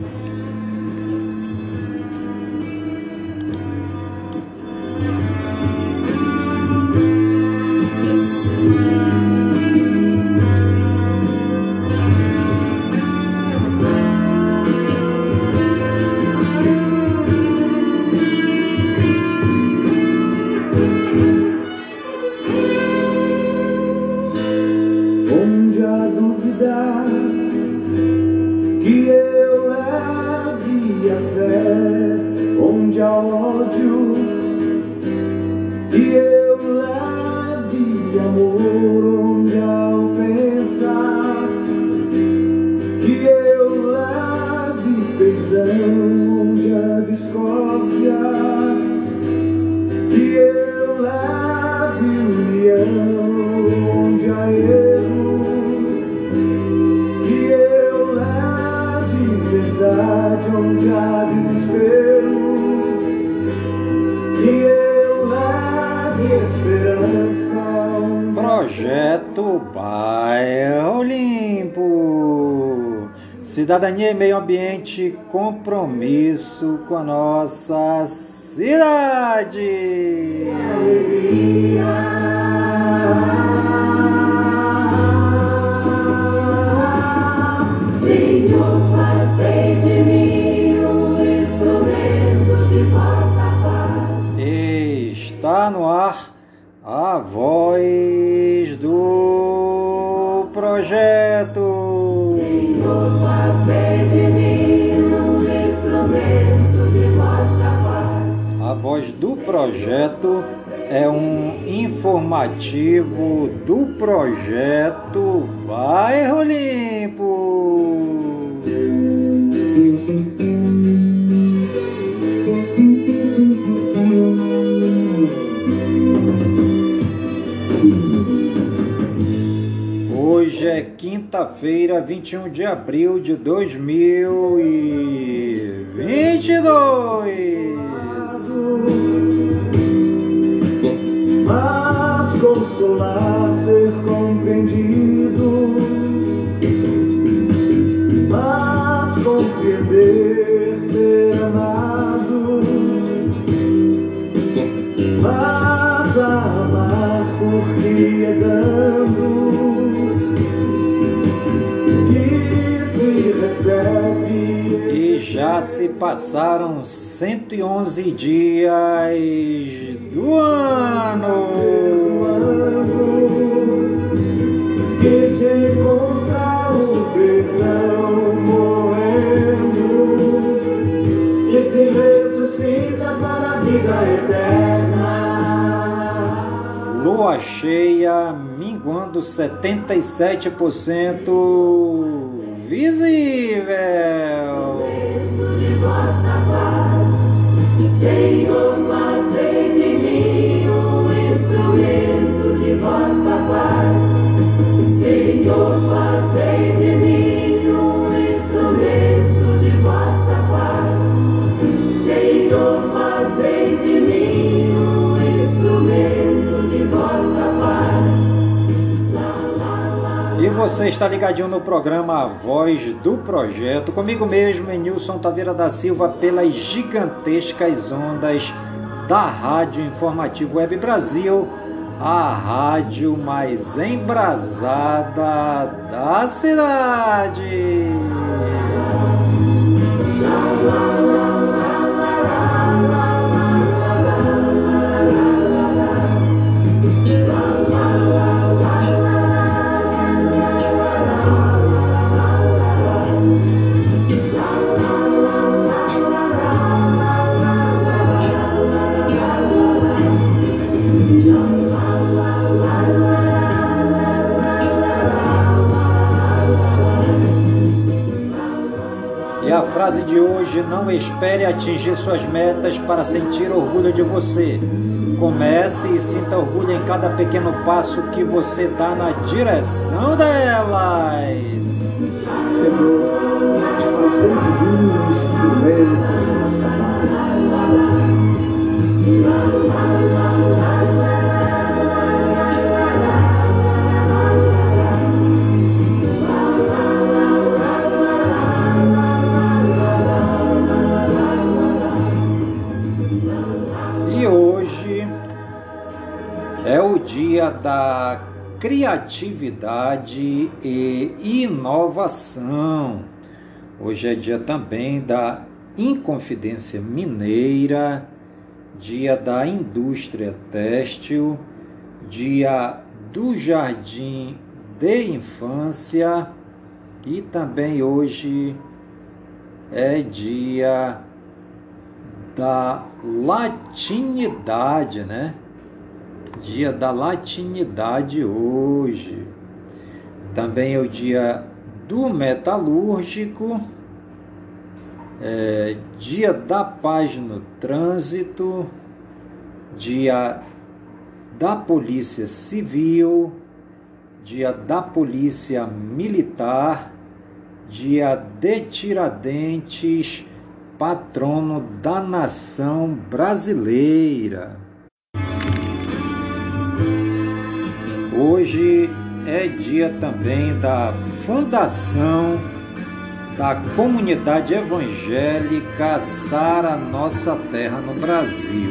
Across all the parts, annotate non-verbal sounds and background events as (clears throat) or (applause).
Yeah. Cidadania e meio ambiente, compromisso com a nossa cidade. Senhor, fazei de mim um instrumento de vossa paz. Está no ar a voz do projeto. A voz do projeto é um informativo do projeto Bairro Limpo. Quinta-feira, 21 de abril de 2022. Se passaram 111 dias do ano. que se encontra o perdão morrendo, que se ressuscita para a vida eterna. Lua cheia minguando 77% visível. De vossa paz. Senhor, E você está ligadinho no programa A Voz do Projeto, comigo mesmo, Nilson Taveira da Silva, pelas gigantescas ondas da Rádio Informativo Web Brasil, a rádio mais embrasada da cidade. Frase de hoje: não espere atingir suas metas para sentir orgulho de você. Comece e sinta orgulho em cada pequeno passo que você dá na direção delas. Da criatividade e inovação. Hoje é dia também da Inconfidência Mineira, dia da indústria têxtil, dia do jardim de infância e também hoje é dia da latinidade, né? Dia da latinidade hoje. Também é o dia do metalúrgico, é, dia da paz no trânsito, dia da polícia civil, dia da polícia militar, dia de Tiradentes, patrono da nação brasileira. Hoje é dia também da fundação da comunidade evangélica Sara Nossa Terra no Brasil.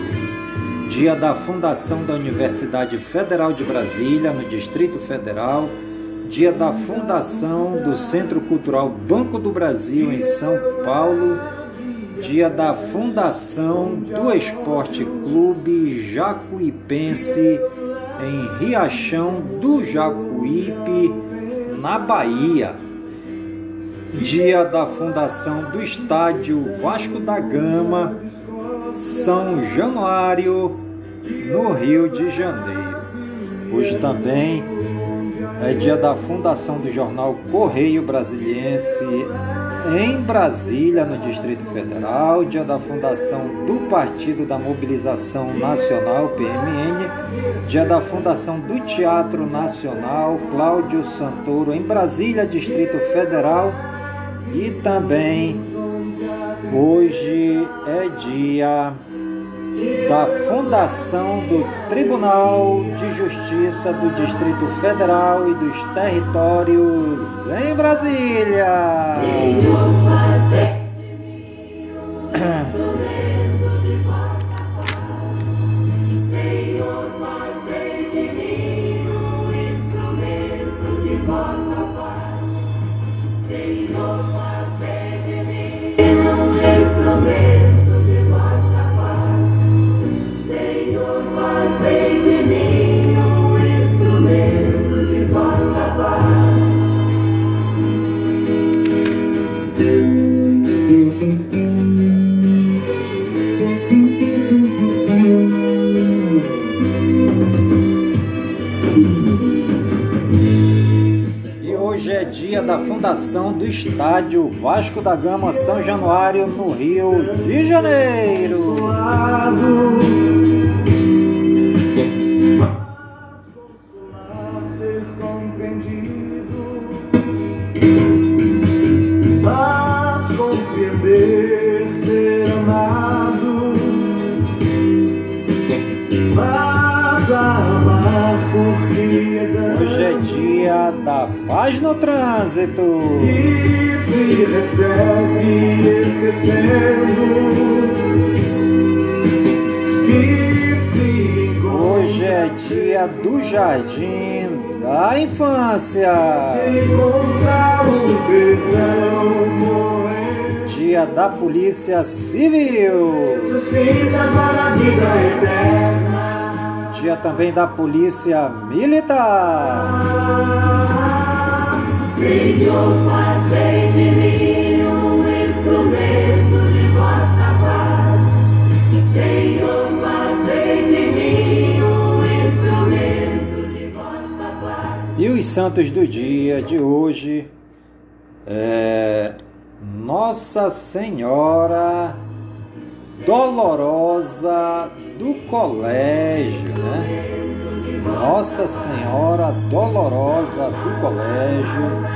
Dia da fundação da Universidade Federal de Brasília, no Distrito Federal. Dia da fundação do Centro Cultural Banco do Brasil, em São Paulo. Dia da fundação do Esporte Clube Jacuipense em Riachão do Jacuípe, na Bahia. Dia da fundação do Estádio Vasco da Gama, São Januário, no Rio de Janeiro. Hoje também é dia da fundação do jornal Correio Brasiliense em Brasília, no Distrito Federal, dia da fundação do Partido da Mobilização Nacional, PMN, dia da fundação do Teatro Nacional, Cláudio Santoro, em Brasília, Distrito Federal, e também hoje é dia da fundação do Tribunal de Justiça do Distrito Federal e dos Territórios em Brasília. (clears throat) da fundação do estádio Vasco da Gama São Januário, no Rio de Janeiro. Paz no trânsito. E se recebe esquecendo. Hoje é dia do jardim da infância. Dia da Polícia Civil. Dia também da Polícia Militar. Senhor, fazei de mim um instrumento de vossa paz. Senhor, fazei de mim um instrumento de vossa paz. E os santos do dia de hoje é Nossa Senhora Dolorosa do Colégio, né? Nossa Senhora Dolorosa do Colégio,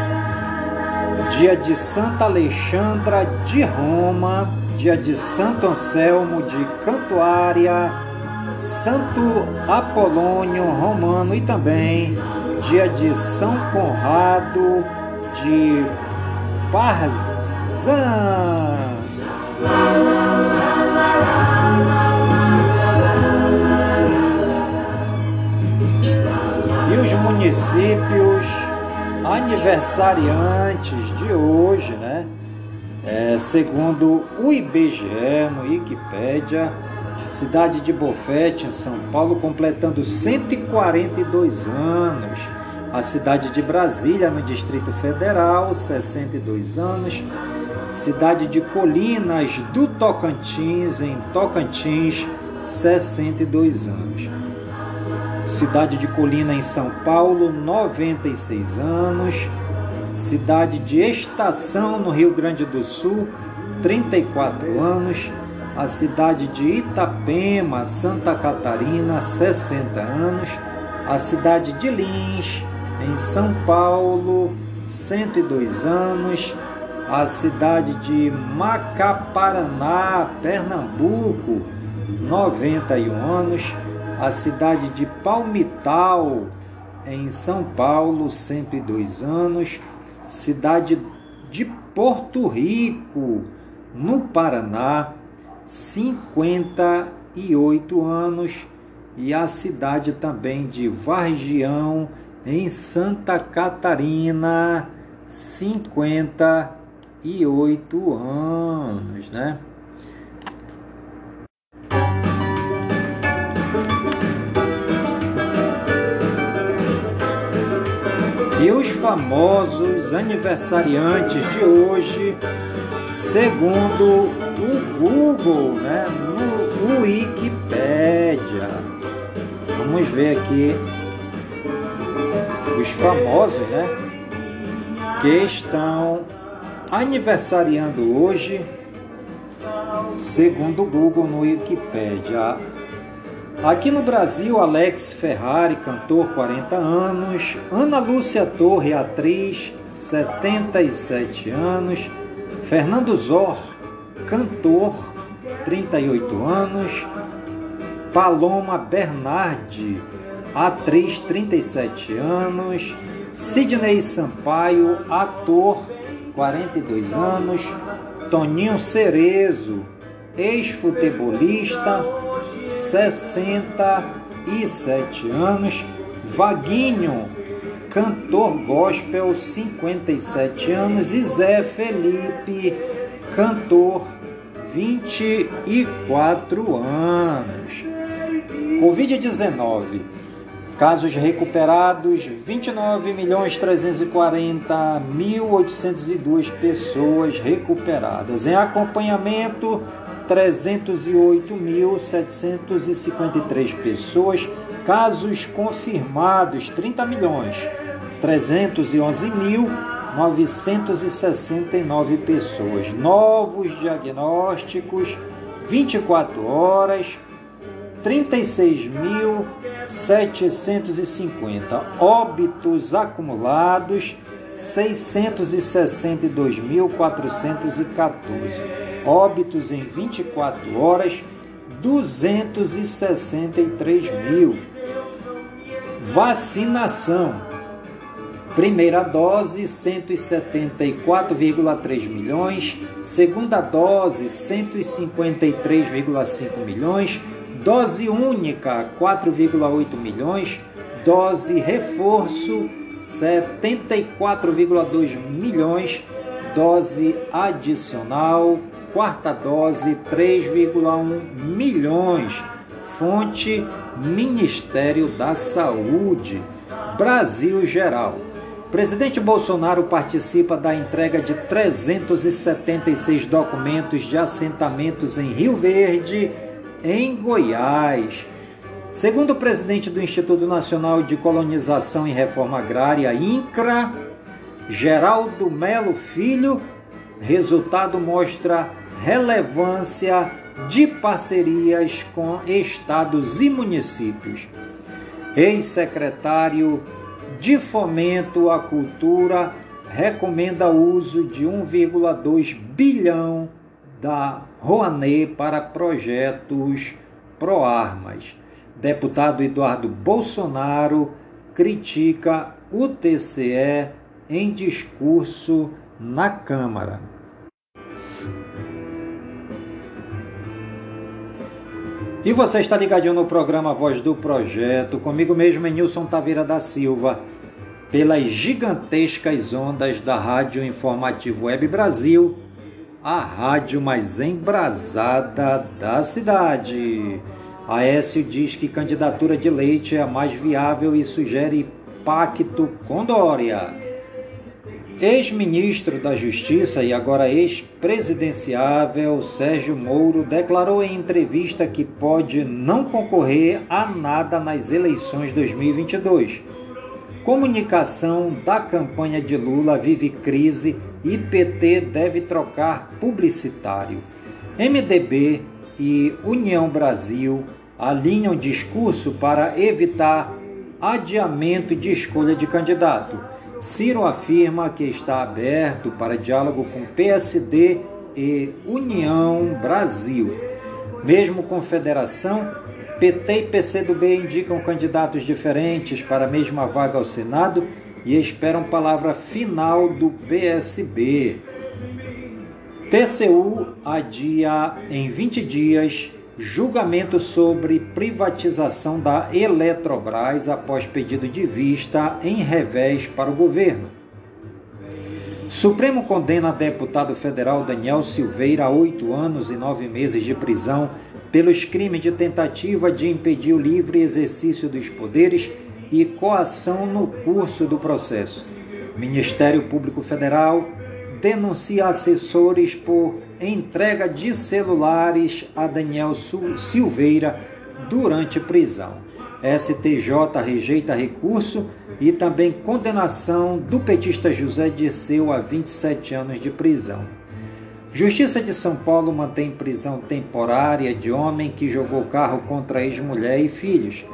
dia de Santa Alexandra de Roma, dia de Santo Anselmo de Cantuária, Santo Apolônio Romano e também dia de São Conrado de Parzan. Aniversariantes de hoje, né? É, segundo o IBGE, no Wikipédia, cidade de Bofete, em São Paulo, completando 142 anos. A cidade de Brasília, no Distrito Federal, 62 anos. Cidade de Colinas do Tocantins, em Tocantins, 62 anos. Cidade de Colina, em São Paulo, 96 anos. Cidade de Estação, no Rio Grande do Sul, 34 anos. A cidade de Itapema, Santa Catarina, 60 anos. A cidade de Lins, em São Paulo, 102 anos. A cidade de Macaparaná, Pernambuco, 91 anos. A cidade de Palmital, em São Paulo, 102 anos cidade de Porto Rico, no Paraná, 58 anos, e a cidade também de Vargião, em Santa Catarina, 58 anos, né? E os famosos aniversariantes de hoje, segundo o Google, né, no Wikipedia. Vamos ver aqui os famosos, né, que estão aniversariando hoje, segundo o Google no Wikipedia. Aqui no Brasil, Alex Ferrari, cantor, 40 anos. Ana Lúcia Torre, atriz, 77 anos. Fernando Zor, cantor, 38 anos. Paloma Bernardi, atriz, 37 anos. Sidney Sampaio, ator, 42 anos. Toninho Cerezo, ex-futebolista, 67 anos. Vaguinho, cantor gospel, 57 anos. E Zé Felipe, cantor, 24 anos. Covid-19. Casos recuperados, 29.340.802 pessoas recuperadas. Em acompanhamento, 308.753 pessoas, casos confirmados 30 milhões 311.969 pessoas, novos diagnósticos 24 horas 36.750 óbitos acumulados 662.414 óbitos em 24 horas, 263 mil. Vacinação. Primeira dose, 174,3 milhões. Segunda dose, 153,5 milhões. Dose única, 4,8 milhões. Dose reforço, 74,2 milhões. Dose adicional, quarta dose 3,1 milhões. Fonte Ministério da Saúde. Brasil Geral. Presidente Bolsonaro participa da entrega de 376 documentos de assentamentos em Rio Verde, em Goiás. Segundo o presidente do Instituto Nacional de Colonização e Reforma Agrária, INCRA, Geraldo Melo Filho, resultado mostra relevância de parcerias com estados e municípios. Ex-secretário de Fomento à Cultura recomenda o uso de 1,2 bilhão da Rouanet para projetos pró-armas. Deputado Eduardo Bolsonaro critica o TCE em discurso na Câmara. E você está ligadinho no programa Voz do Projeto, comigo mesmo, Nilson Taveira da Silva, pelas gigantescas ondas da Rádio Informativo Web Brasil, a rádio mais embrasada da cidade. Aécio diz que candidatura de Leite é a mais viável e sugere pacto com Dória. Ex-ministro da Justiça e agora ex-presidenciável Sérgio Moro declarou em entrevista que pode não concorrer a nada nas eleições 2022. Comunicação da campanha de Lula vive crise e PT deve trocar publicitário. MDB e União Brasil alinham discurso para evitar adiamento de escolha de candidato. Ciro afirma que está aberto para diálogo com PSD e União Brasil. Mesmo com federação, PT e PCdoB indicam candidatos diferentes para a mesma vaga ao Senado e esperam palavra final do PSB. TCU adia em 20 dias julgamento sobre privatização da Eletrobras após pedido de vista em revés para o governo. Supremo condena deputado federal Daniel Silveira a oito anos e nove meses de prisão pelos crimes de tentativa de impedir o livre exercício dos poderes e coação no curso do processo. Ministério Público Federal denuncia assessores por entrega de celulares a Daniel Silveira durante prisão. STJ rejeita recurso e também condenação do petista José Dirceu a 27 anos de prisão. Justiça de São Paulo mantém prisão temporária de homem que jogou carro contra ex-mulher e filhos.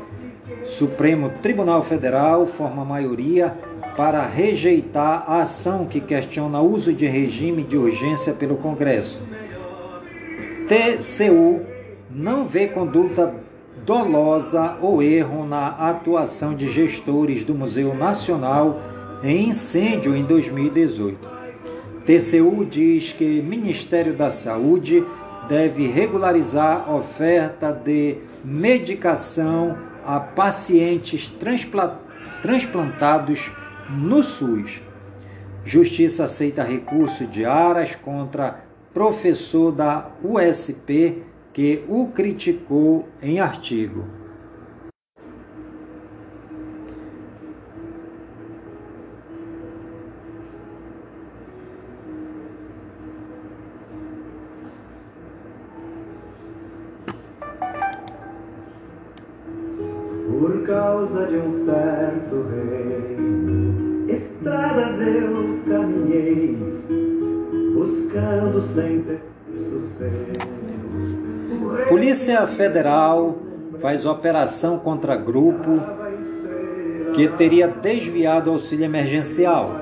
Supremo Tribunal Federal forma maioria para rejeitar a ação que questiona o uso de regime de urgência pelo Congresso. TCU não vê conduta dolosa ou erro na atuação de gestores do Museu Nacional em incêndio em 2018. TCU diz que Ministério da Saúde deve regularizar oferta de medicação a pacientes transplantados no SUS. Justiça aceita recurso de Aras contra professor da USP que o criticou em artigo. Por causa de um certo rei, estradas eu caminhei, buscando sucesso. Polícia Federal faz operação contra grupo que teria desviado auxílio emergencial.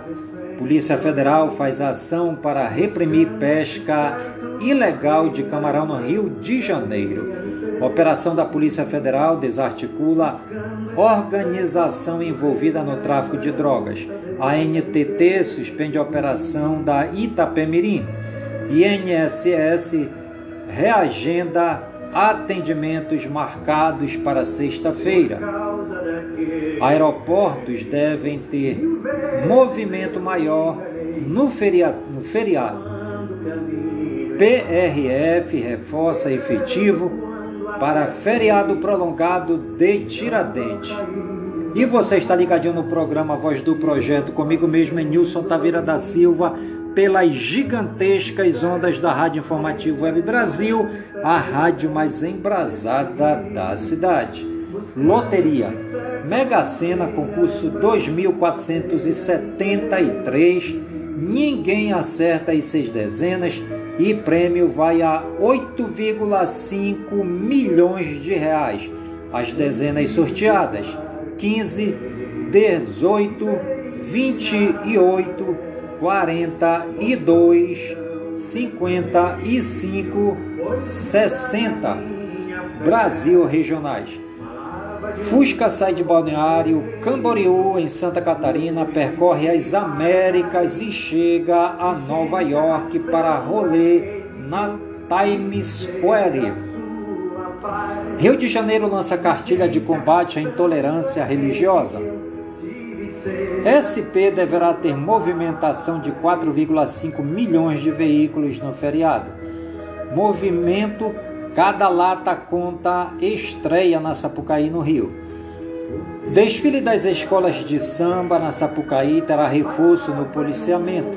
Polícia Federal faz ação para reprimir pesca ilegal de camarão no Rio de Janeiro. Operação da Polícia Federal desarticula organização envolvida no tráfico de drogas. A NTT suspende a operação da Itapemirim. INSS reagenda atendimentos marcados para sexta-feira. Aeroportos devem ter movimento maior no feriado. No feriado. PRF reforça efetivo para feriado prolongado de Tiradentes. E você está ligadinho no programa Voz do Projeto, comigo mesmo, é Nilson Taveira da Silva, pelas gigantescas ondas da Rádio Informativo Web Brasil, a rádio mais embrasada da cidade. Loteria. Mega Sena, concurso 2473. Ninguém acerta as seis dezenas e prêmio vai a 8,5 milhões de reais. As dezenas sorteadas: 15, 18, 28, 42, 55, 60. Brasil Regionais. Fusca sai de Balneário Camboriú, em Santa Catarina, percorre as Américas e chega a Nova York para rolê na Times Square. Rio de Janeiro lança cartilha de combate à intolerância religiosa. SP deverá ter movimentação de 4,5 milhões de veículos no feriado. Movimento Cada lata conta estreia na Sapucaí, no Rio. Desfile das escolas de samba na Sapucaí terá reforço no policiamento.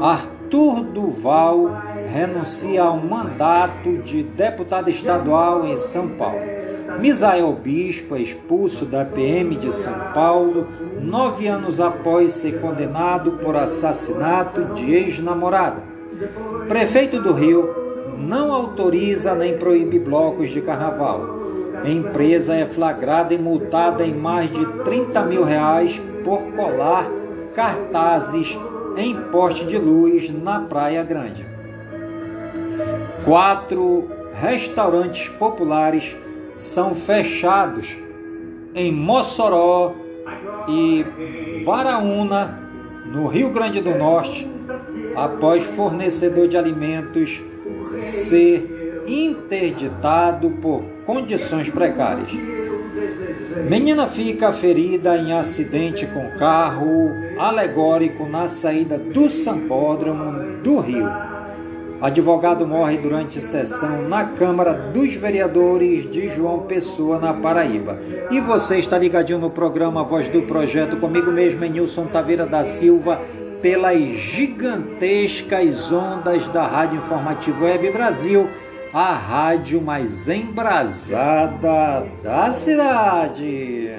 Arthur Duval renuncia ao mandato de deputado estadual em São Paulo. Misael Bispo é expulso da PM de São Paulo nove anos após ser condenado por assassinato de ex-namorada. Prefeito do Rio não autoriza nem proíbe blocos de carnaval. Empresa é flagrada e multada em mais de 30 mil reais por colar cartazes em poste de luz na Praia Grande. Quatro restaurantes populares são fechados em Mossoró e Baraúna, no Rio Grande do Norte, após fornecedor de alimentos ser interditado por condições precárias. Menina fica ferida em acidente com carro alegórico na saída do Sambódromo do Rio. Advogado morre durante sessão na Câmara dos Vereadores de João Pessoa, na Paraíba. E você está ligadinho no programa Voz do Projeto, comigo mesmo, Nilson Taveira da Silva, pelas gigantescas ondas da Rádio Informativo Web Brasil, a rádio mais embrasada da cidade.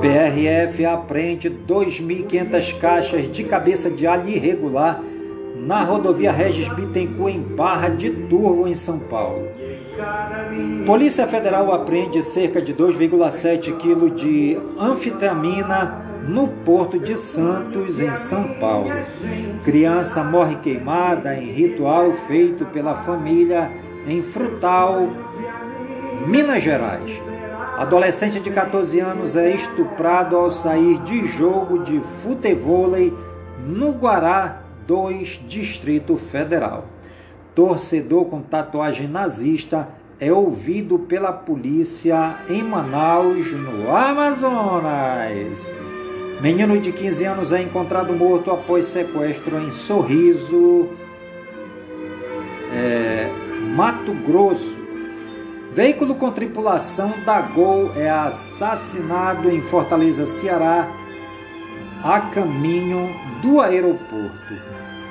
PRF apreende 2.500 caixas de cabeça de alho irregular na rodovia Regis Bittencourt, em Barra de Turvo, em São Paulo. Polícia Federal apreende cerca de 2,7 kg de anfetamina no Porto de Santos, em São Paulo. Criança morre queimada em ritual feito pela família em Frutal, Minas Gerais. Adolescente de 14 anos é estuprado ao sair de jogo de futevôlei no Guará 2, Distrito Federal. Torcedor com tatuagem nazista é ouvido pela polícia em Manaus, no Amazonas. Menino de 15 anos é encontrado morto após sequestro em Sorriso, é, Mato Grosso. Veículo com tripulação da Gol é assassinado em Fortaleza, Ceará, a caminho do aeroporto.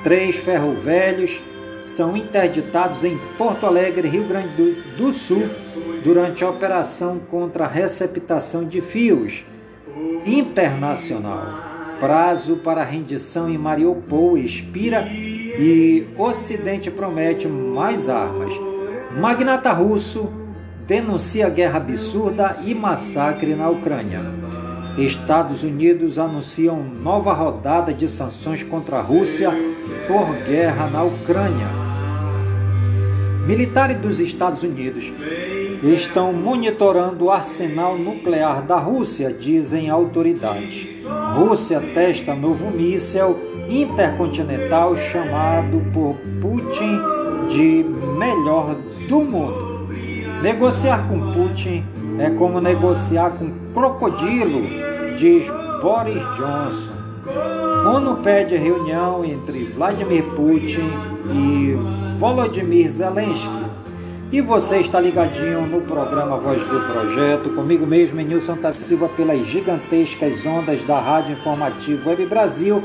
Três ferrovelhos são interditados em Porto Alegre, Rio Grande do, do Sul, durante a operação contra a receptação de fios internacional. Prazo para rendição em Mariupol expira e Ocidente promete mais armas. Magnata russo denuncia guerra absurda e massacre na Ucrânia. Estados Unidos anunciam nova rodada de sanções contra a Rússia por guerra na Ucrânia. Militares dos Estados Unidos estão monitorando o arsenal nuclear da Rússia, dizem autoridades. Rússia testa novo míssil intercontinental chamado por Putin de melhor do mundo. Negociar com Putin é como negociar com crocodilo, diz Boris Johnson. ONU pede reunião entre Vladimir Putin e Volodymyr Zelensky e você está ligadinho no programa Voz do Projeto, comigo mesmo, Nilson Silva, pelas gigantescas ondas da Rádio Informativo Web Brasil,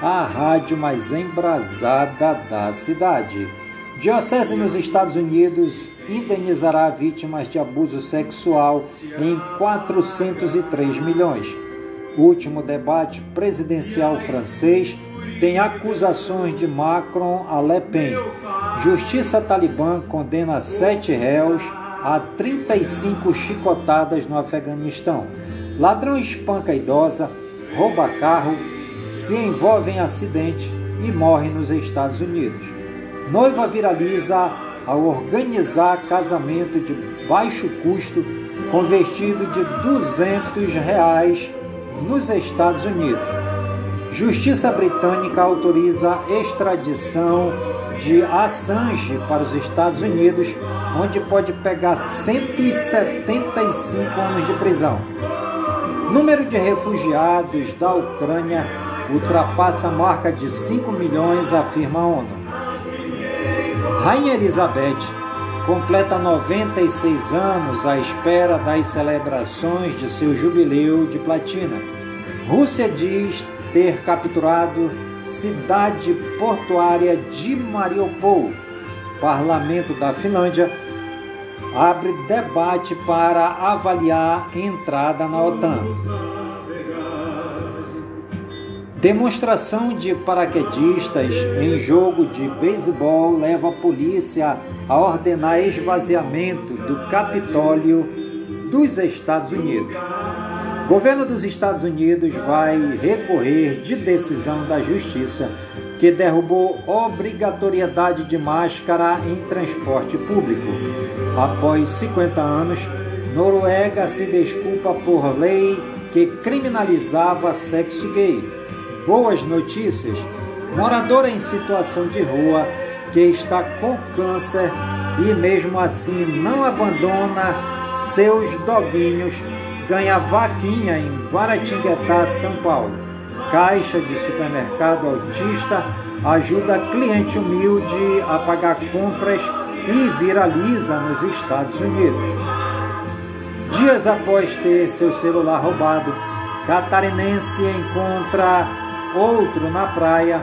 a rádio mais embrasada da cidade. Diocese nos Estados Unidos indenizará vítimas de abuso sexual em 403 milhões. Último debate presidencial francês tem acusações de Macron a Le Pen. Justiça talibã condena sete réus a 35 chicotadas no Afeganistão. Ladrão espanca idosa, rouba carro, se envolve em acidente e morre nos Estados Unidos. Noiva viraliza ao organizar casamento de baixo custo com vestido de 200 reais nos Estados Unidos. Justiça britânica autoriza extradição de Assange para os Estados Unidos, onde pode pegar 175 anos de prisão. Número de refugiados da Ucrânia ultrapassa a marca de 5 milhões, afirma a ONU. Rainha Elizabeth completa 96 anos à espera das celebrações de seu jubileu de platina. Rússia diz ter capturado cidade portuária de Mariupol. Parlamento da Finlândia abre debate para avaliar entrada na OTAN. Demonstração de paraquedistas em jogo de beisebol leva a polícia a ordenar esvaziamento do Capitólio dos Estados Unidos. Governo dos Estados Unidos vai recorrer de decisão da Justiça que derrubou obrigatoriedade de máscara em transporte público. Após 50 anos, Noruega se desculpa por lei que criminalizava sexo gay boas notícias, moradora em situação de rua que está com câncer e mesmo assim não abandona seus doguinhos, ganha vaquinha em Guaratinguetá, São Paulo. Caixa de supermercado autista ajuda cliente humilde a pagar compras e viraliza nos Estados Unidos. Dias após ter seu celular roubado, catarinense encontra outro na praia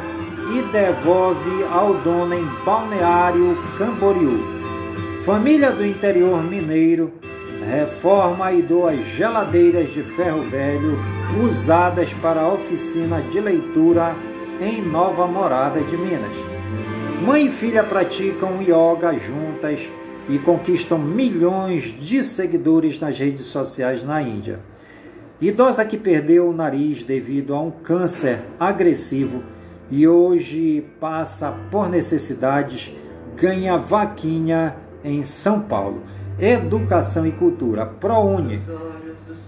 e devolve ao dono em Balneário Camboriú. Família do interior mineiro reforma e doa geladeiras de ferro velho usadas para a oficina de leitura em Nova Morada de Minas. Mãe e filha praticam yoga juntas e conquistam milhões de seguidores nas redes sociais na Índia. Idosa que perdeu o nariz devido a um câncer agressivo e hoje passa por necessidades, ganha vaquinha em São Paulo. Educação e Cultura, ProUni.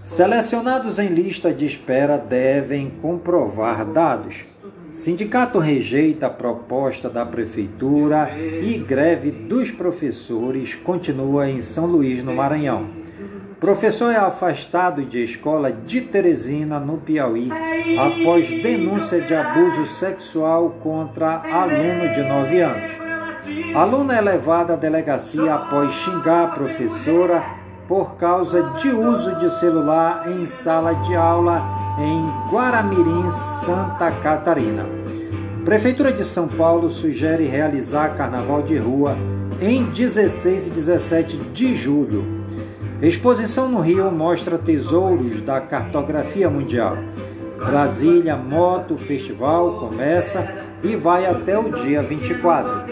Selecionados em lista de espera devem comprovar dados. Sindicato rejeita a proposta da Prefeitura e greve dos professores continua em São Luís, no Maranhão. Professor é afastado de escola de Teresina, no Piauí, após denúncia de abuso sexual contra aluno de 9 anos. Aluna é levada à delegacia após xingar a professora por causa de uso de celular em sala de aula em Guaramirim, Santa Catarina. Prefeitura de São Paulo sugere realizar carnaval de rua em 16 e 17 de julho. Exposição no Rio mostra tesouros da cartografia mundial. Brasília Moto Festival começa e vai até o dia 24.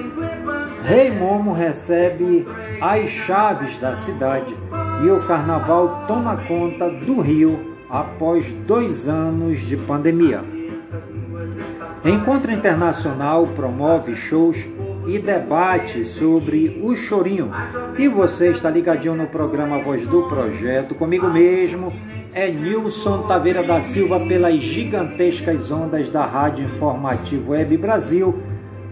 Rei Momo recebe as chaves da cidade e o carnaval toma conta do Rio após dois anos de pandemia. Encontro Internacional promove shows e debate sobre o chorinho. E você está ligadinho no programa Voz do Projeto, comigo mesmo, é Nilson Taveira da Silva, pelas gigantescas ondas da Rádio Informativo Web Brasil,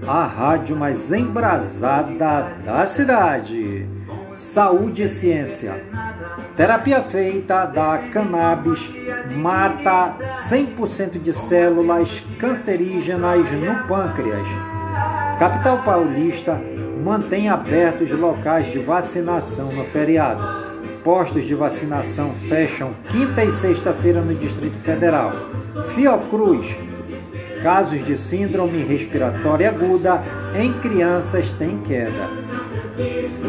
a rádio mais embrasada da cidade. Saúde e ciência. Terapia feita da cannabis mata 100% de células cancerígenas no pâncreas. Capital Paulista mantém abertos locais de vacinação no feriado. Postos de vacinação fecham quinta e sexta-feira no Distrito Federal. Fiocruz. Casos de síndrome respiratória aguda em crianças têm queda.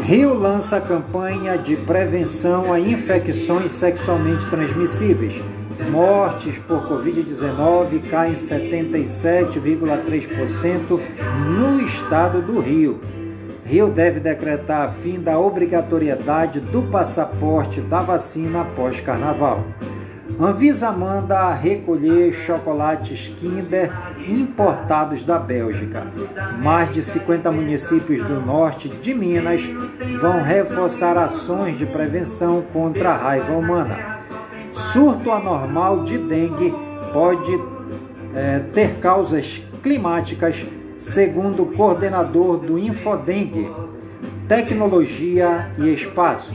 Rio lança campanha de prevenção a infecções sexualmente transmissíveis. Mortes por Covid-19 caem 77,3% no estado do Rio. Rio deve decretar a fim da obrigatoriedade do passaporte da vacina após carnaval. Anvisa manda recolher chocolates Kinder importados da Bélgica. Mais de 50 municípios do norte de Minas vão reforçar ações de prevenção contra a raiva humana surto anormal de dengue pode é, ter causas climáticas, segundo o coordenador do Infodengue, Tecnologia e Espaço.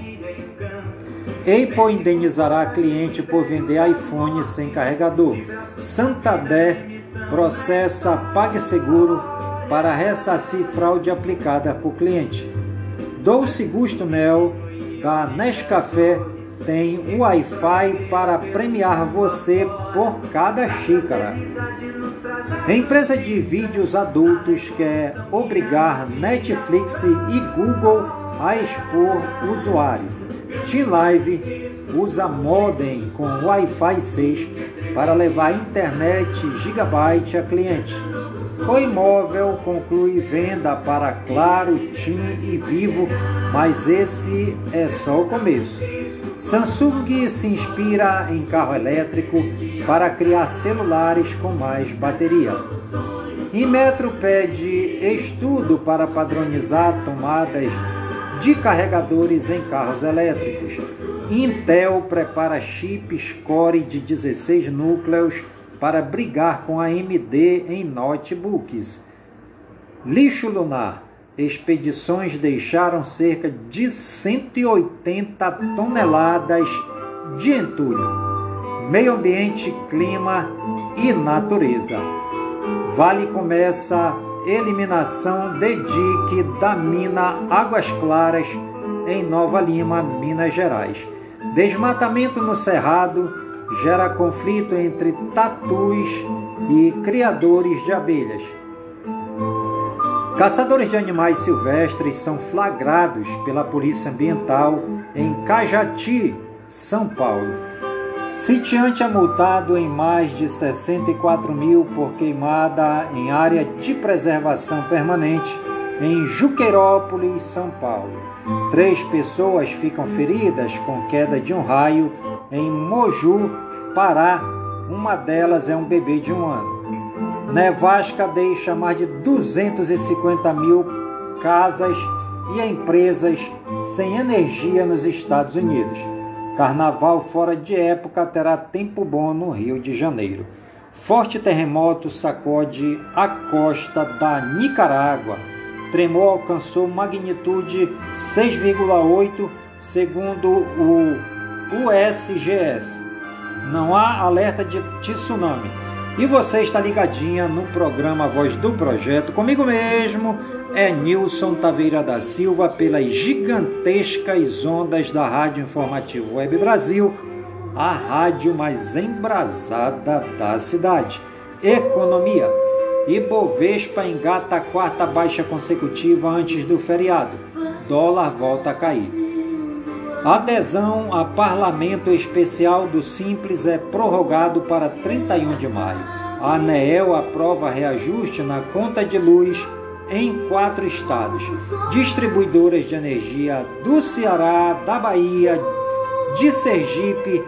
Apple indenizará cliente por vender iPhone sem carregador. Santander processa PagSeguro para ressarcir fraude aplicada por cliente. Doce Gusto Mel da Nescafé tem Wi-Fi para premiar você por cada xícara. A empresa de vídeos adultos quer obrigar Netflix e Google a expor usuário. T-Live usa modem com Wi-Fi 6 para levar internet gigabyte a cliente. O imóvel conclui venda para Claro, TIM e Vivo, mas esse é só o começo. Samsung se inspira em carro elétrico para criar celulares com mais bateria. Inmetro pede estudo para padronizar tomadas de carregadores em carros elétricos. Intel prepara chips Core de 16 núcleos para brigar com a AMD em notebooks. Lixo lunar. Expedições deixaram cerca de 180 toneladas de entulho. Meio ambiente, clima e natureza. Vale começa eliminação de dique da mina Águas Claras em Nova Lima, Minas Gerais. Desmatamento no Cerrado gera conflito entre tatus e criadores de abelhas. Caçadores de animais silvestres são flagrados pela Polícia Ambiental em Cajati, São Paulo. Sitiante é multado em mais de 64 mil por queimada em área de preservação permanente em Juqueirópolis, São Paulo. Três pessoas ficam feridas com queda de um raio em Moju, Pará. Uma delas é um bebê de um ano. Nevasca deixa mais de 250 mil casas e empresas sem energia nos Estados Unidos. Carnaval fora de época terá tempo bom no Rio de Janeiro. Forte terremoto sacode a costa da Nicarágua. Tremor alcançou magnitude 6,8 segundo o USGS. Não há alerta de tsunami. E você está ligadinha no programa Voz do Projeto comigo mesmo, é Nilson Taveira da Silva pelas gigantescas ondas da Rádio Informativo Web Brasil, a rádio mais embrasada da cidade. Economia. Ibovespa engata a quarta baixa consecutiva antes do feriado. Dólar volta a cair. Adesão a parlamento especial do Simples é prorrogado para 31 de maio. A ANEEL aprova reajuste na conta de luz em quatro estados. Distribuidoras de energia do Ceará, da Bahia, de Sergipe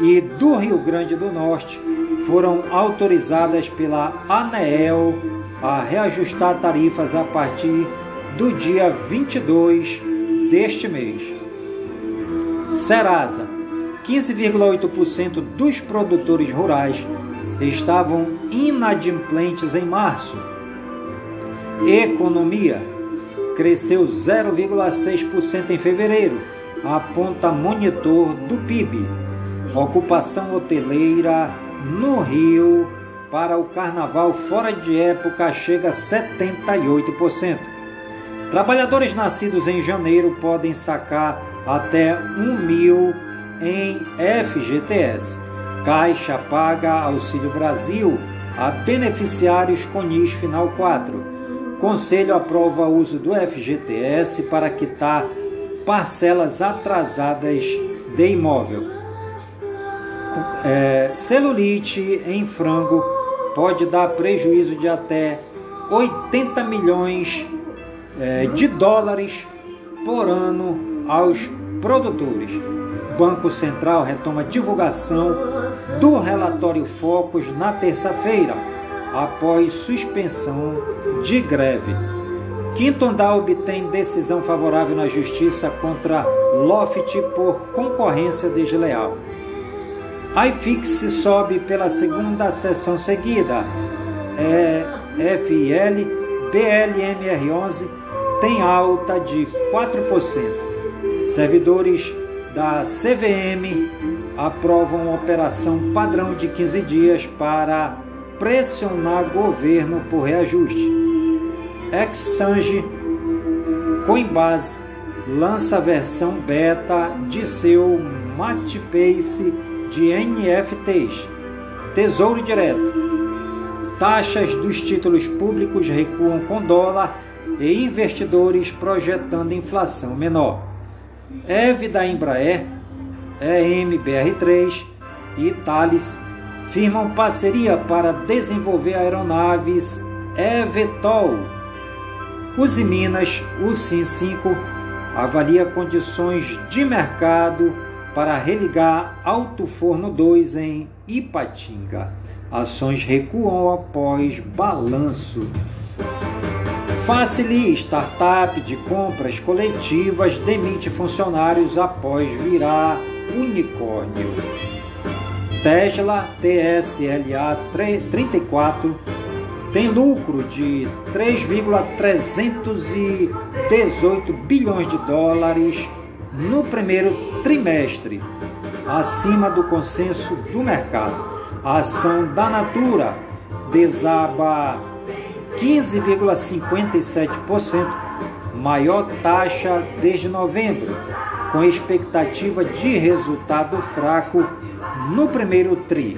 e do Rio Grande do Norte foram autorizadas pela ANEEL a reajustar tarifas a partir do dia 22 deste mês. Serasa, 15,8% dos produtores rurais estavam inadimplentes em março Economia cresceu 0,6% em fevereiro, aponta monitor do PIB. Ocupação hoteleira no Rio para o carnaval fora de época chega a 78%. Trabalhadores nascidos em janeiro podem sacar até 1 mil em FGTS. Caixa paga Auxílio Brasil a beneficiários com NIS Final 4. Conselho aprova uso do FGTS para quitar parcelas atrasadas de imóvel. É, celulite em frango pode dar prejuízo de até 80 milhões é, de dólares por ano aos produtores. Banco Central retoma divulgação do relatório Focus na terça-feira após suspensão de greve. Quinto andar obtém decisão favorável na justiça contra Loft por concorrência desleal. iFix sobe pela segunda sessão seguida. É FIL, BLMR11 tem alta de 4%. Servidores da CVM aprovam operação padrão de 15 dias para pressionar governo por reajuste. Exchange Coinbase lança versão beta de seu marketplace de NFTs. Tesouro Direto. Taxas dos títulos públicos recuam com dólar e investidores projetando inflação menor. EV da Embraer, EMBR3 e Thales firmam parceria para desenvolver aeronaves eVTOL. Uzi Minas, o SIM 5, avalia condições de mercado para religar Alto Forno 2 em Ipatinga. Ações recuam após balanço. Facili, startup de compras coletivas, demite funcionários após virar unicórnio. Tesla TSLA 34 tem lucro de 3,318 bilhões de dólares no primeiro trimestre, acima do consenso do mercado. A ação da Natura desaba 15,57%, maior taxa desde novembro, com expectativa de resultado fraco no primeiro tri.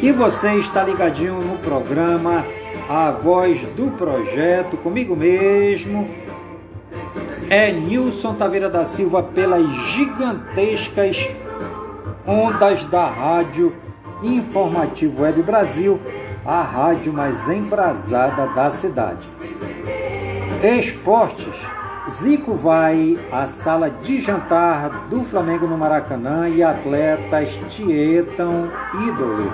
E você está ligadinho no programa A Voz do Projeto, comigo mesmo. É Nilson Taveira da Silva pelas gigantescas ondas da Rádio Informativo Web Brasil, a rádio mais embrasada da cidade. Esportes. Zico vai à sala de jantar do Flamengo no Maracanã e atletas tietam ídolo.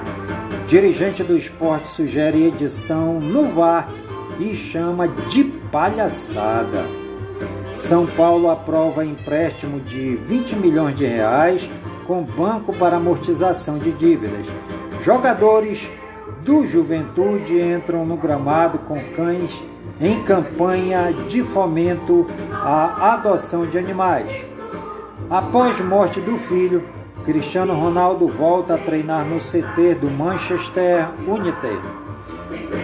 Dirigente do esporte sugere edição no VAR e chama de palhaçada. São Paulo aprova empréstimo de 20 milhões de reais com banco para amortização de dívidas. Jogadores do Juventude entram no gramado com cães em campanha de fomento à adoção de animais. Após morte do filho, Cristiano Ronaldo volta a treinar no CT do Manchester United.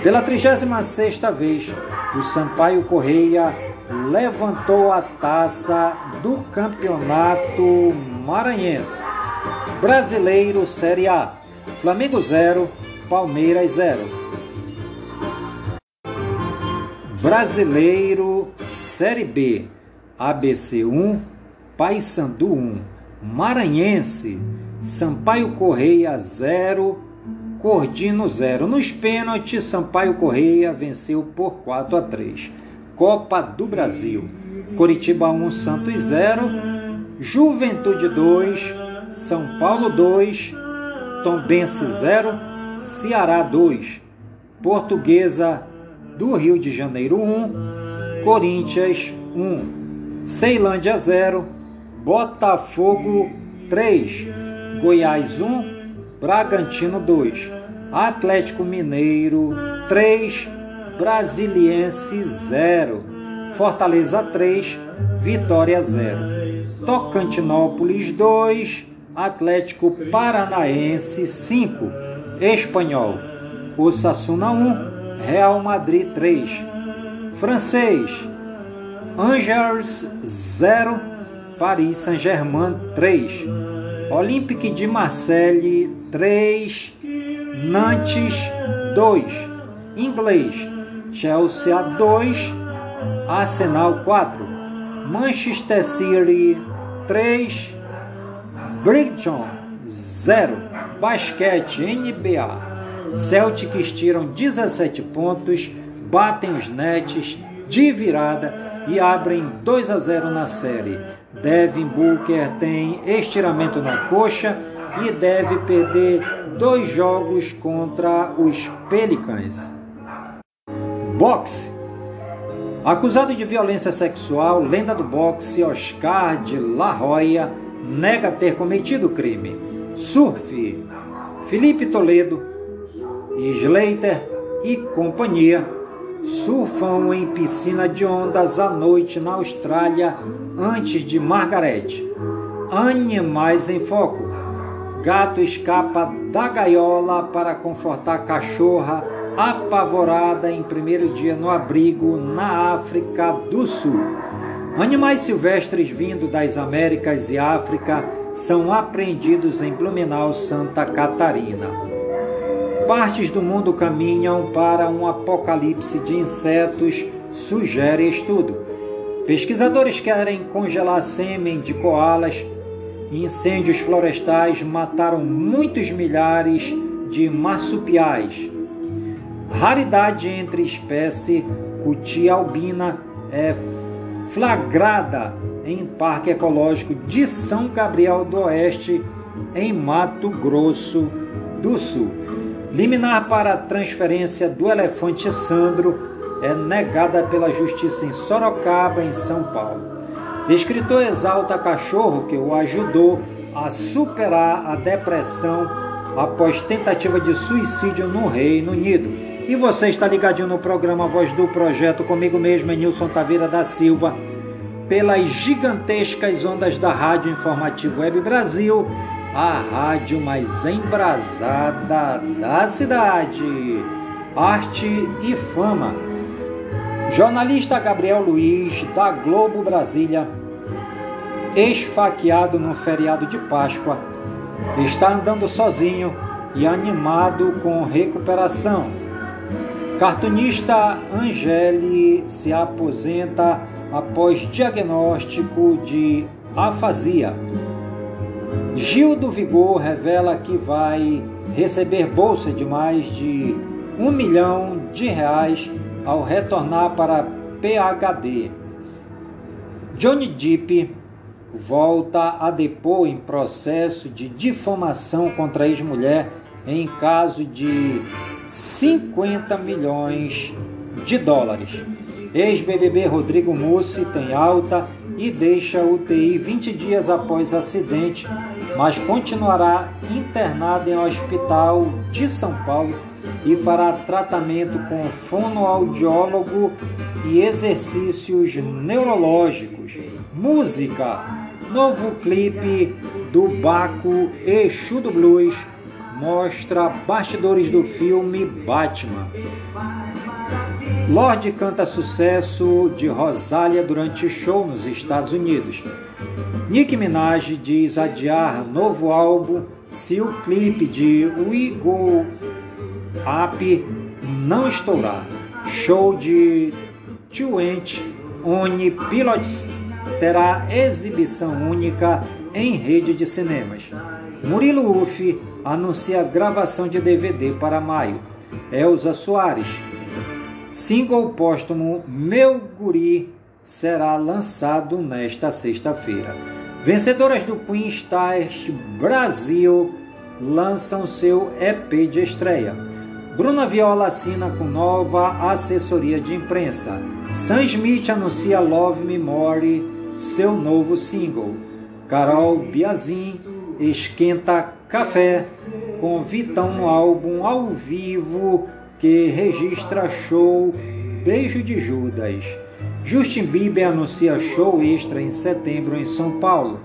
Pela 36ª vez, o Sampaio Correia levantou a taça do Campeonato Maranhense. Brasileiro Série A. Flamengo 0, Palmeiras 0. Brasileiro Série B, ABC 1, Paysandu 1, Maranhense, Sampaio Correia 0, Cordino 0. Nos pênaltis, Sampaio Correia venceu por 4 a 3. Copa do Brasil, Coritiba 1, Santos 0, Juventude 2, São Paulo 2, Tombense 0, Ceará 2, Portuguesa do Rio de Janeiro 1, Corinthians 1, Ceilândia 0, Botafogo 3, Goiás 1, Bragantino 2, Atlético Mineiro 3, Brasiliense 0, Fortaleza 3, Vitória 0, Tocantinópolis 2, Atlético Paranaense 5, Espanhol, Osasuna 1, Real Madrid 3. Francês, Angers 0, Paris Saint-Germain 3. Olympique de Marseille 3, Nantes 2. Inglês, Chelsea 2, Arsenal 4. Manchester City 3, Brighton 0. Basquete NBA Celtics tiram 17 pontos, batem os Nets de virada e abrem 2 a 0 na série. Devin Booker tem estiramento na coxa e deve perder dois jogos contra os Pelicans. Boxe. Acusado de violência sexual, lenda do boxe Oscar de La Hoya nega ter cometido o crime. Surf. Felipe Toledo Slater e companhia surfam em piscina de ondas à noite na Austrália antes de Margaret. Animais em foco. Gato escapa da gaiola para confortar cachorra apavorada em primeiro dia no abrigo na África do Sul. Animais silvestres vindo das Américas e África são apreendidos em Blumenau, Santa Catarina. Partes do mundo caminham para um apocalipse de insetos, sugere estudo. Pesquisadores querem congelar sêmen de koalas. Incêndios florestais mataram muitos milhares de marsupiais. Raridade entre espécie cutia albina é flagrada em Parque Ecológico de São Gabriel do Oeste, em Mato Grosso do Sul. Liminar para transferência do elefante Sandro é negada pela Justiça em Sorocaba, em São Paulo. Escritor exalta cachorro que o ajudou a superar a depressão após tentativa de suicídio no Reino Unido. E você está ligadinho no programa Voz do Projeto comigo mesmo, Nilson Taveira da Silva pelas gigantescas ondas da Rádio Informativo Web Brasil, a rádio mais embrasada da cidade. Arte e fama. Jornalista Gabriel Luiz, da Globo Brasília, esfaqueado no feriado de Páscoa, está andando sozinho e animado com recuperação. Cartunista Angeli se aposenta após diagnóstico de afasia. Gil do Vigor revela que vai receber bolsa de mais de um milhão de reais ao retornar para PHD. Johnny Depp volta a depor em processo de difamação contra ex-mulher em caso de 50 milhões de dólares. Ex-BBB Rodrigo Mussi tem alta e deixa UTI 20 dias após acidente, mas continuará internado em hospital de São Paulo e fará tratamento com fonoaudiólogo e exercícios neurológicos. Música. Novo clipe do Baco Exu do Blues mostra bastidores do filme Batman. Lorde canta sucesso de Rosália durante show nos Estados Unidos. Nick Minaj diz adiar novo álbum se o clipe de We Go Up não estourar. Show de Twenty Oni Pilots terá exibição única em rede de cinemas. Murilo Uff anuncia gravação de DVD para maio. Elza Soares Single póstumo Meu Guri será lançado nesta sexta-feira. Vencedoras do Queen Stars Brasil lançam seu EP de estreia. Bruna Viola assina com nova assessoria de imprensa. Sam Smith anuncia Love Me More, seu novo single. Carol Biazin esquenta café com Vitão no álbum ao vivo que registra show Beijo de Judas. Justin Bieber anuncia show extra em setembro em São Paulo.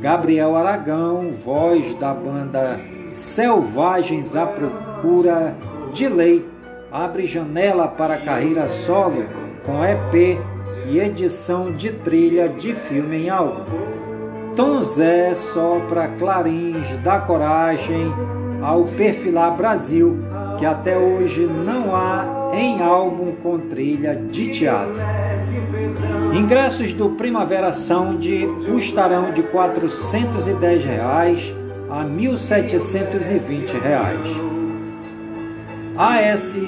Gabriel Aragão, voz da banda Selvagens à Procura de Lei, abre janela para carreira solo com EP e edição de trilha de filme em álbum. Tom Zé sopra clarins da coragem ao perfilar Brasil que até hoje não há em álbum com trilha de teatro. Ingressos do Primavera Sound custarão de 410 reais a 1.720 reais. ASAP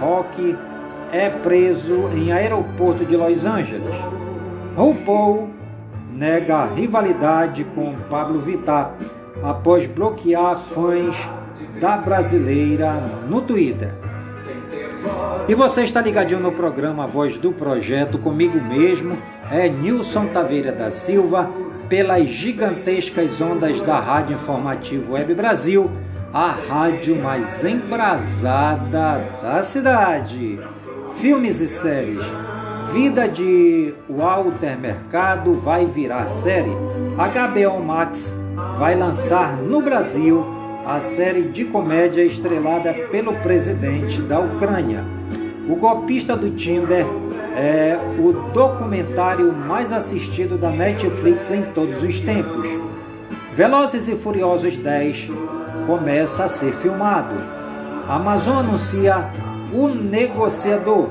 Rock é preso em aeroporto de Los Angeles. RuPaul nega rivalidade com Pablo Vittar após bloquear fãs da brasileira no Twitter. E você está ligadinho no programa Voz do Projeto comigo mesmo, é Nilson Taveira da Silva, pelas gigantescas ondas da Rádio Informativo Web Brasil, a rádio mais embrasada da cidade. Filmes e séries. Vida de Walter Mercado vai virar série. HBO Max vai lançar no Brasil a série de comédia estrelada pelo presidente da Ucrânia. O golpista do Tinder é o documentário mais assistido da Netflix em todos os tempos. Velozes e Furiosos 10 começa a ser filmado. Amazon anuncia O Negociador,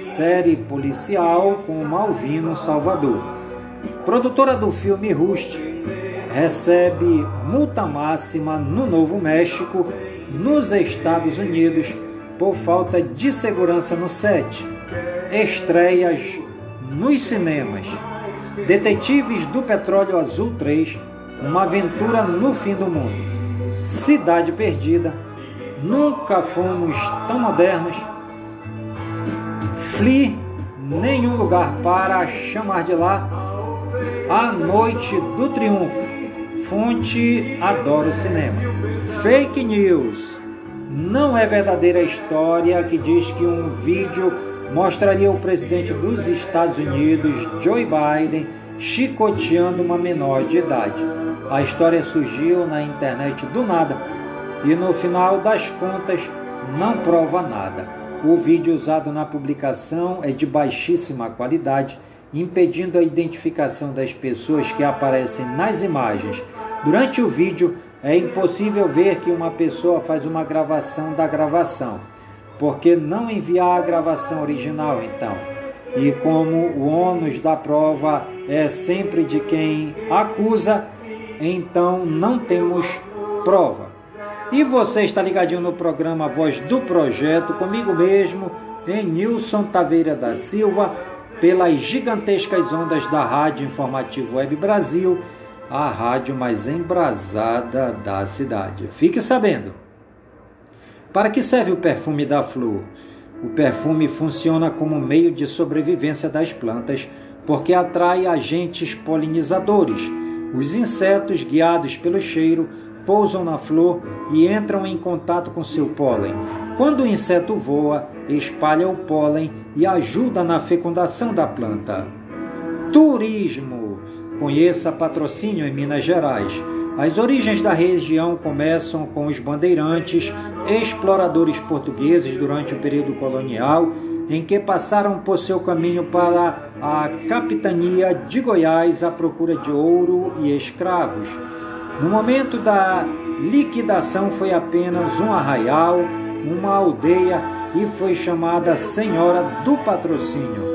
série policial com Malvino Salvador. Produtora do filme Rust recebe multa máxima no Novo México, nos Estados Unidos, por falta de segurança no set. Estreias nos cinemas. Detetives do Petróleo Azul 3, uma aventura no fim do mundo. Cidade Perdida, Nunca Fomos Tão Modernos, Fli, Nenhum Lugar para Chamar de Lá, A Noite do Triunfo, Fonte Adoro Cinema, Fake News, não é verdadeira a história que diz que um vídeo mostraria o presidente dos Estados Unidos, Joe Biden, chicoteando uma menor de idade. A história surgiu na internet do nada e no final das contas não prova nada. O vídeo usado na publicação é de baixíssima qualidade, impedindo a identificação das pessoas que aparecem nas imagens. Durante o vídeo, é impossível ver que uma pessoa faz uma gravação da gravação. Por que não enviar a gravação original então? E como o ônus da prova é sempre de quem acusa, então não temos prova. E você está ligadinho no programa Voz do Projeto, comigo mesmo, em Nilson Taveira da Silva, pelas gigantescas ondas da Rádio Informativo Web Brasil, a rádio mais embrasada da cidade. Fique sabendo. Para que serve o perfume da flor? O perfume funciona como meio de sobrevivência das plantas porque atrai agentes polinizadores os insetos, guiados pelo cheiro, pousam na flor e entram em contato com seu pólen. Quando o inseto voa, espalha o pólen e ajuda na fecundação da planta. Turismo. Conheça patrocínio em Minas Gerais. As origens da região começam com os bandeirantes, exploradores portugueses durante o período colonial em que passaram por seu caminho para a capitania de Goiás à procura de ouro e escravos. No momento da liquidação foi apenas um arraial, uma aldeia e foi chamada Senhora do Patrocínio.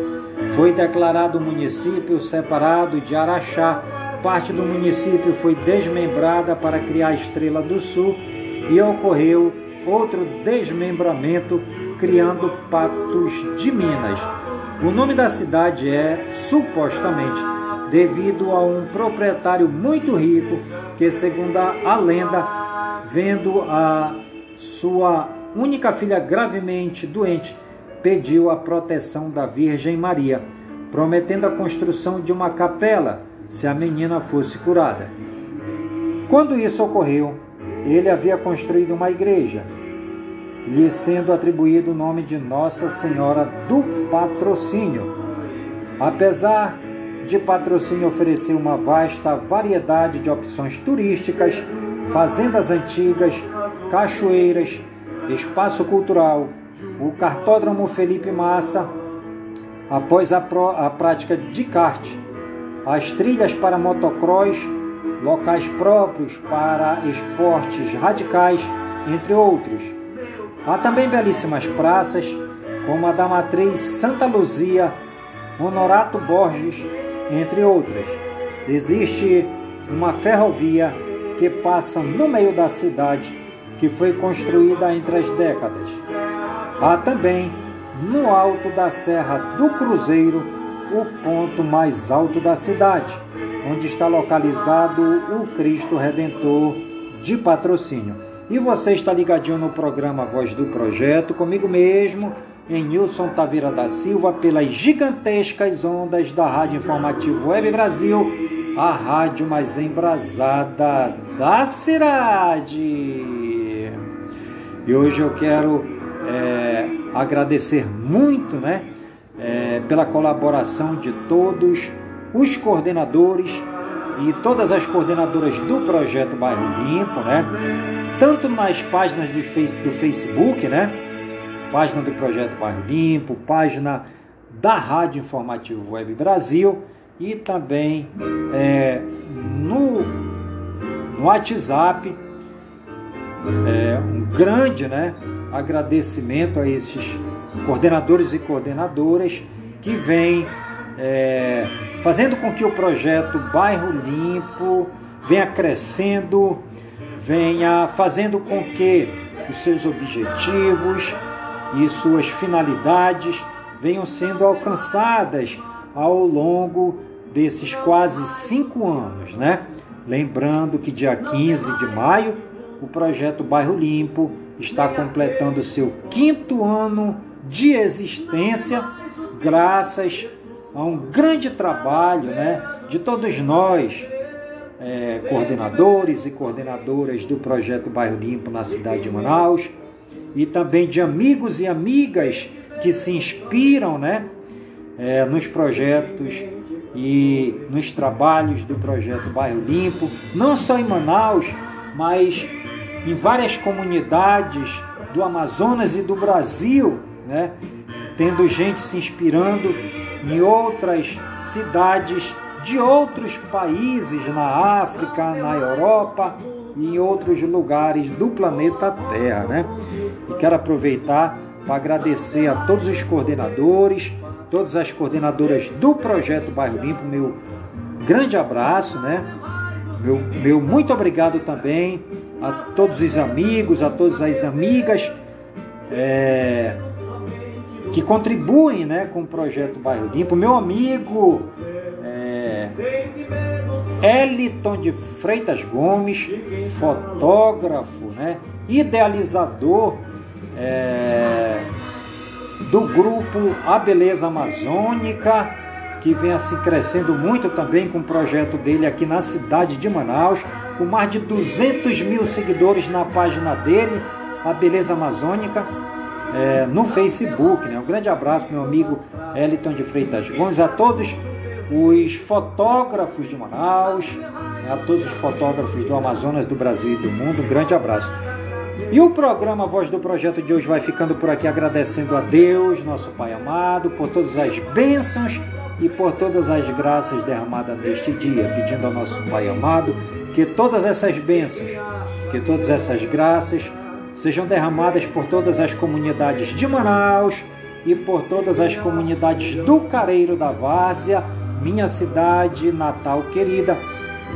Foi declarado município separado de Araxá. Parte do município foi desmembrada para criar a Estrela do Sul e ocorreu outro desmembramento criando Patos de Minas. O nome da cidade é, supostamente, devido a um proprietário muito rico que, segundo a lenda, vendo a sua única filha gravemente doente, pediu a proteção da Virgem Maria, prometendo a construção de uma capela se a menina fosse curada. Quando isso ocorreu, ele havia construído uma igreja lhe sendo atribuído o nome de Nossa Senhora do Patrocínio. Apesar de Patrocínio oferecer uma vasta variedade de opções turísticas, fazendas antigas, cachoeiras, espaço cultural, o cartódromo Felipe Massa, após a, pro, a prática de kart, as trilhas para motocross, locais próprios para esportes radicais, entre outros Há também belíssimas praças, como a da Matriz Santa Luzia, Honorato Borges, entre outras. Existe uma ferrovia que passa no meio da cidade, que foi construída entre as décadas. Há também, no alto da Serra do Cruzeiro, o ponto mais alto da cidade, onde está localizado o Cristo Redentor de patrocínio. E você está ligadinho no programa Voz do Projeto, comigo mesmo, em Nilson Taveira da Silva, pelas gigantescas ondas da Rádio Informativo Web Brasil, a rádio mais embrasada da cidade. E hoje eu quero é, agradecer muito né, é, pela colaboração de todos os coordenadores e todas as coordenadoras do projeto Bairro Limpo, né? Tanto nas páginas do, face, do Facebook, né? Página do projeto Bairro Limpo, página da Rádio Informativo Web Brasil e também é, no, no WhatsApp. É, um grande né, agradecimento a esses coordenadores e coordenadoras que vêm é, fazendo com que o projeto Bairro Limpo venha crescendo, venha fazendo com que os seus objetivos e suas finalidades venham sendo alcançadas ao longo desses quase cinco anos, né? Lembrando que dia 15 de maio o projeto Bairro Limpo está completando seu quinto ano de existência, graças a um grande trabalho né, de todos nós, é, coordenadores e coordenadoras do projeto Bairro Limpo na cidade de Manaus, e também de amigos e amigas que se inspiram né, é, nos projetos e nos trabalhos do projeto Bairro Limpo, não só em Manaus, mas em várias comunidades do Amazonas e do Brasil, né? tendo gente se inspirando em outras cidades de outros países na África, na Europa e em outros lugares do planeta Terra. Né? E quero aproveitar para agradecer a todos os coordenadores, todas as coordenadoras do projeto Bairro Limpo, meu grande abraço, né? Meu, meu muito obrigado também a todos os amigos, a todas as amigas é, que contribuem né, com o projeto Bairro Limpo. Meu amigo é, Eliton de Freitas Gomes, fotógrafo, né, idealizador é, do grupo A Beleza Amazônica, que vem assim crescendo muito também com o projeto dele aqui na cidade de Manaus com mais de 200 mil seguidores na página dele, a Beleza Amazônica, é, no Facebook. Né? Um grande abraço, meu amigo Eliton de Freitas Gomes, a todos os fotógrafos de Manaus, a todos os fotógrafos do Amazonas, do Brasil e do mundo, um grande abraço. E o programa Voz do Projeto de hoje vai ficando por aqui agradecendo a Deus, nosso Pai amado, por todas as bênçãos e por todas as graças derramadas neste dia, pedindo ao nosso Pai amado que todas essas bênçãos, que todas essas graças sejam derramadas por todas as comunidades de Manaus e por todas as comunidades do Careiro da Várzea, minha cidade natal querida.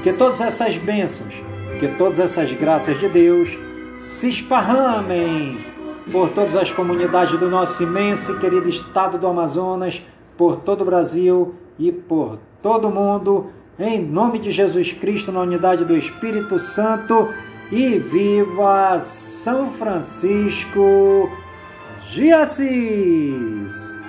Que todas essas bênçãos, que todas essas graças de Deus se esparramem por todas as comunidades do nosso imenso e querido estado do Amazonas, por todo o Brasil e por todo o mundo em nome de Jesus Cristo, na unidade do Espírito Santo, e viva São Francisco de Assis!